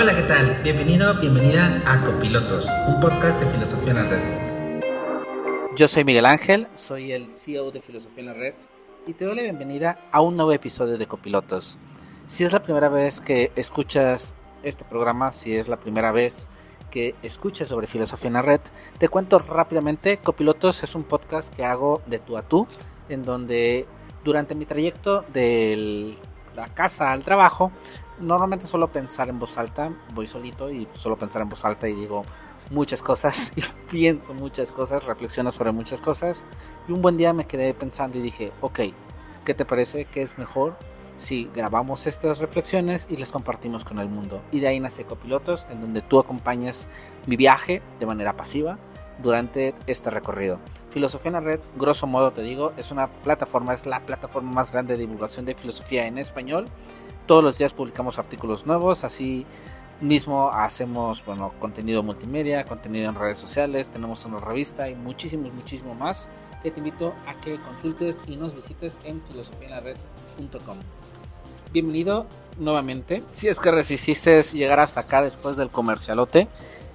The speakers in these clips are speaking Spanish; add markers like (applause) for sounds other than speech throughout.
Hola, ¿qué tal? Bienvenido, bienvenida a Copilotos, un podcast de filosofía en la red. Yo soy Miguel Ángel, soy el CEO de Filosofía en la Red y te doy la bienvenida a un nuevo episodio de Copilotos. Si es la primera vez que escuchas este programa, si es la primera vez que escuchas sobre filosofía en la red, te cuento rápidamente, Copilotos es un podcast que hago de tú a tú, en donde durante mi trayecto de la casa al trabajo, normalmente suelo pensar en voz alta, voy solito y suelo pensar en voz alta y digo muchas cosas (laughs) y pienso muchas cosas, reflexiono sobre muchas cosas y un buen día me quedé pensando y dije, ok, ¿qué te parece que es mejor si grabamos estas reflexiones y las compartimos con el mundo? Y de ahí nace Copilotos, en donde tú acompañas mi viaje de manera pasiva durante este recorrido. Filosofía en la Red, grosso modo te digo, es una plataforma, es la plataforma más grande de divulgación de filosofía en español. Todos los días publicamos artículos nuevos, así mismo hacemos bueno, contenido multimedia, contenido en redes sociales, tenemos una revista y muchísimos, muchísimo más que te invito a que consultes y nos visites en filosofianared.com. Bienvenido nuevamente. Si es que resististe llegar hasta acá después del comercialote,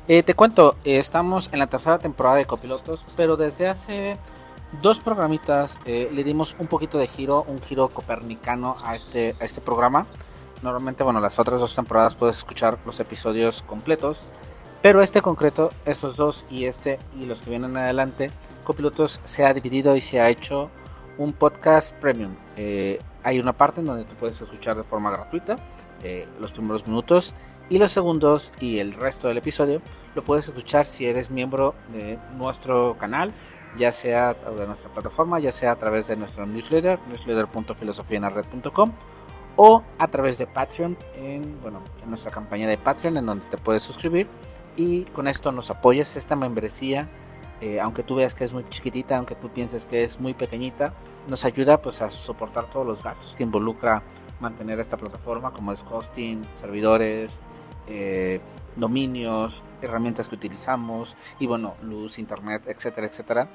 eh, te cuento, eh, estamos en la tercera temporada de Copilotos, pero desde hace dos programitas eh, le dimos un poquito de giro, un giro copernicano a este, a este programa. Normalmente, bueno, las otras dos temporadas puedes escuchar los episodios completos, pero este concreto, estos dos y este y los que vienen adelante, Copilotos se ha dividido y se ha hecho un podcast premium. Hay una parte en donde tú puedes escuchar de forma gratuita los primeros minutos y los segundos y el resto del episodio. Lo puedes escuchar si eres miembro de nuestro canal, ya sea de nuestra plataforma, ya sea a través de nuestro newsletter, newsletter.filosofianared.com o a través de Patreon en, bueno, en nuestra campaña de Patreon en donde te puedes suscribir. Y con esto nos apoyes esta membresía eh, aunque tú veas que es muy chiquitita, aunque tú pienses que es muy pequeñita, nos ayuda pues a soportar todos los gastos que involucra mantener esta plataforma, como es hosting, servidores, eh, dominios, herramientas que utilizamos y bueno, luz, internet, etcétera, etcétera,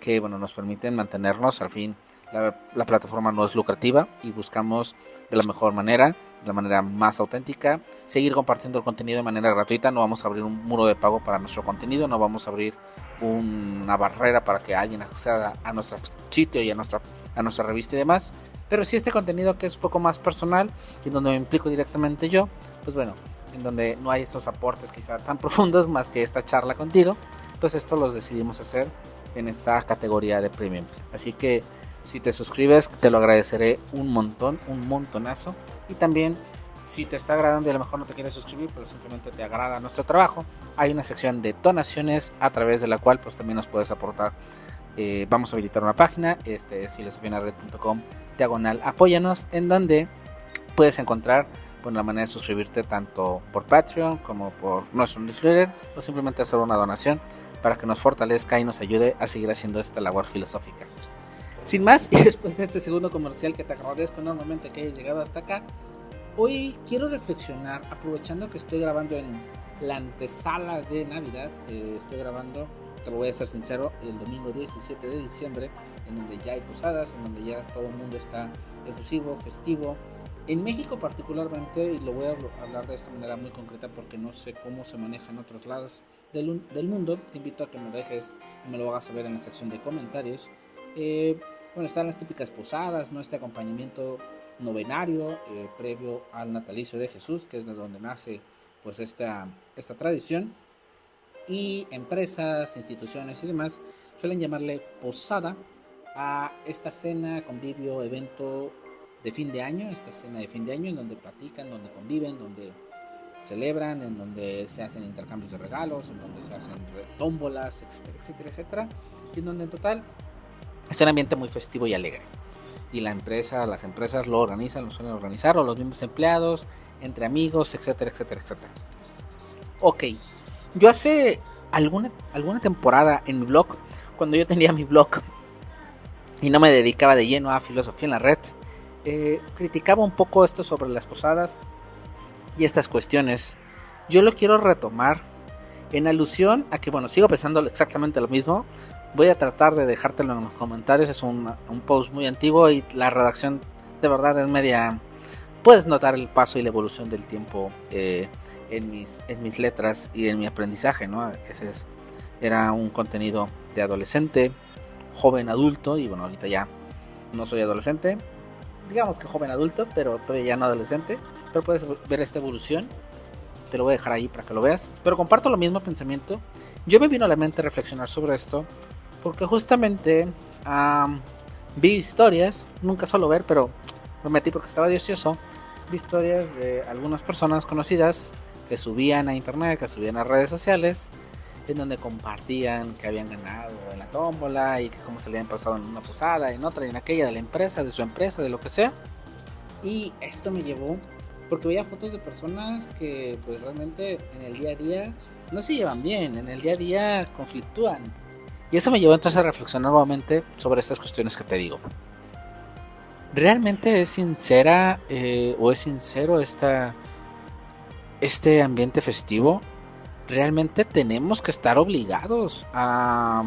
que bueno, nos permiten mantenernos al fin. La, la plataforma no es lucrativa y buscamos de la mejor manera, de la manera más auténtica, seguir compartiendo el contenido de manera gratuita. No vamos a abrir un muro de pago para nuestro contenido, no vamos a abrir una barrera para que alguien acceda a nuestro sitio y a nuestra, a nuestra revista y demás. Pero si este contenido que es un poco más personal y donde me implico directamente yo, pues bueno, en donde no hay estos aportes quizá tan (laughs) profundos más que esta charla contigo, pues esto los decidimos hacer en esta categoría de premium. Así que si te suscribes, te lo agradeceré un montón, un montonazo. Y también, si te está agradando y a lo mejor no te quieres suscribir, pero simplemente te agrada nuestro trabajo, hay una sección de donaciones a través de la cual pues también nos puedes aportar eh, vamos a habilitar una página, este es filosofianared.com diagonal apóyanos, en donde puedes encontrar bueno, la manera de suscribirte tanto por Patreon como por nuestro newsletter o simplemente hacer una donación para que nos fortalezca y nos ayude a seguir haciendo esta labor filosófica. Sin más, (laughs) y después de este segundo comercial que te agradezco enormemente que hayas llegado hasta acá, hoy quiero reflexionar, aprovechando que estoy grabando en la antesala de Navidad, eh, estoy grabando te lo voy a ser sincero, el domingo 17 de diciembre, en donde ya hay posadas, en donde ya todo el mundo está efusivo, festivo. En México particularmente, y lo voy a hablar de esta manera muy concreta porque no sé cómo se maneja en otros lados del, del mundo, te invito a que me dejes y me lo hagas saber en la sección de comentarios. Eh, bueno, están las típicas posadas, ¿no? este acompañamiento novenario eh, previo al natalicio de Jesús, que es de donde nace pues esta, esta tradición y empresas, instituciones y demás suelen llamarle posada a esta cena, convivio, evento de fin de año, esta cena de fin de año en donde platican, donde conviven, donde celebran, en donde se hacen intercambios de regalos, en donde se hacen tómbolas, etcétera, etcétera, etcétera, y en donde en total es un ambiente muy festivo y alegre. Y la empresa, las empresas lo organizan, lo suelen organizar, o los mismos empleados, entre amigos, etcétera, etcétera, etcétera. Ok, yo hace alguna, alguna temporada en mi blog, cuando yo tenía mi blog y no me dedicaba de lleno a filosofía en la red, eh, criticaba un poco esto sobre las posadas y estas cuestiones. Yo lo quiero retomar en alusión a que, bueno, sigo pensando exactamente lo mismo. Voy a tratar de dejártelo en los comentarios. Es un, post muy antiguo y la redacción de verdad es media puedes notar el paso y la evolución del tiempo eh, en, mis, en mis letras y en mi aprendizaje, ¿no? Ese es, era un contenido de adolescente, joven adulto, y bueno, ahorita ya no soy adolescente, digamos que joven adulto, pero todavía ya no adolescente, pero puedes ver esta evolución, te lo voy a dejar ahí para que lo veas, pero comparto lo mismo pensamiento, yo me vino a la mente reflexionar sobre esto, porque justamente vi historias, nunca solo ver, pero me metí porque estaba delicioso vi historias de algunas personas conocidas que subían a internet, que subían a redes sociales, en donde compartían que habían ganado en la tómbola y que cómo se le habían pasado en una posada, en otra y en aquella de la empresa, de su empresa, de lo que sea. Y esto me llevó porque veía fotos de personas que pues realmente en el día a día no se llevan bien, en el día a día conflictúan. Y eso me llevó entonces a reflexionar nuevamente sobre estas cuestiones que te digo. ¿Realmente es sincera eh, o es sincero esta, este ambiente festivo? ¿Realmente tenemos que estar obligados a...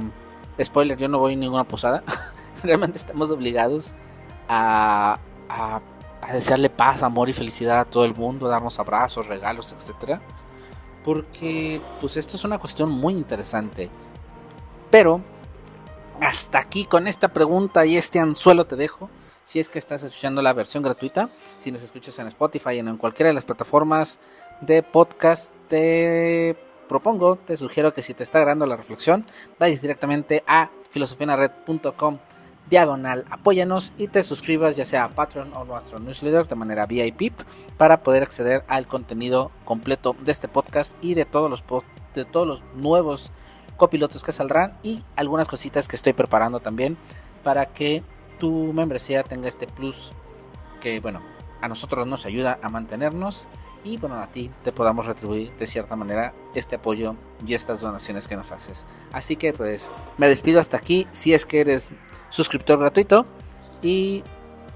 Spoiler, yo no voy a ninguna posada. (laughs) Realmente estamos obligados a, a, desearle paz, amor y felicidad a todo el mundo, a darnos abrazos, regalos, etc. Porque pues esto es una cuestión muy interesante. Pero hasta aquí con esta pregunta y este anzuelo te dejo. Si es que estás escuchando la versión gratuita, si nos escuchas en Spotify en cualquiera de las plataformas de podcast, te propongo, te sugiero que si te está agradando la reflexión, vayas directamente a filosofianared.com diagonal apóyanos y te suscribas ya sea a Patreon o nuestro newsletter de manera VIP para poder acceder al contenido completo de este podcast y de todos los de todos los nuevos copilotos que saldrán y algunas cositas que estoy preparando también para que tu membresía tenga este plus que bueno a nosotros nos ayuda a mantenernos y bueno a ti te podamos retribuir de cierta manera este apoyo y estas donaciones que nos haces. Así que pues me despido hasta aquí si es que eres suscriptor gratuito y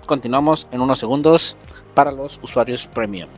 continuamos en unos segundos para los usuarios premium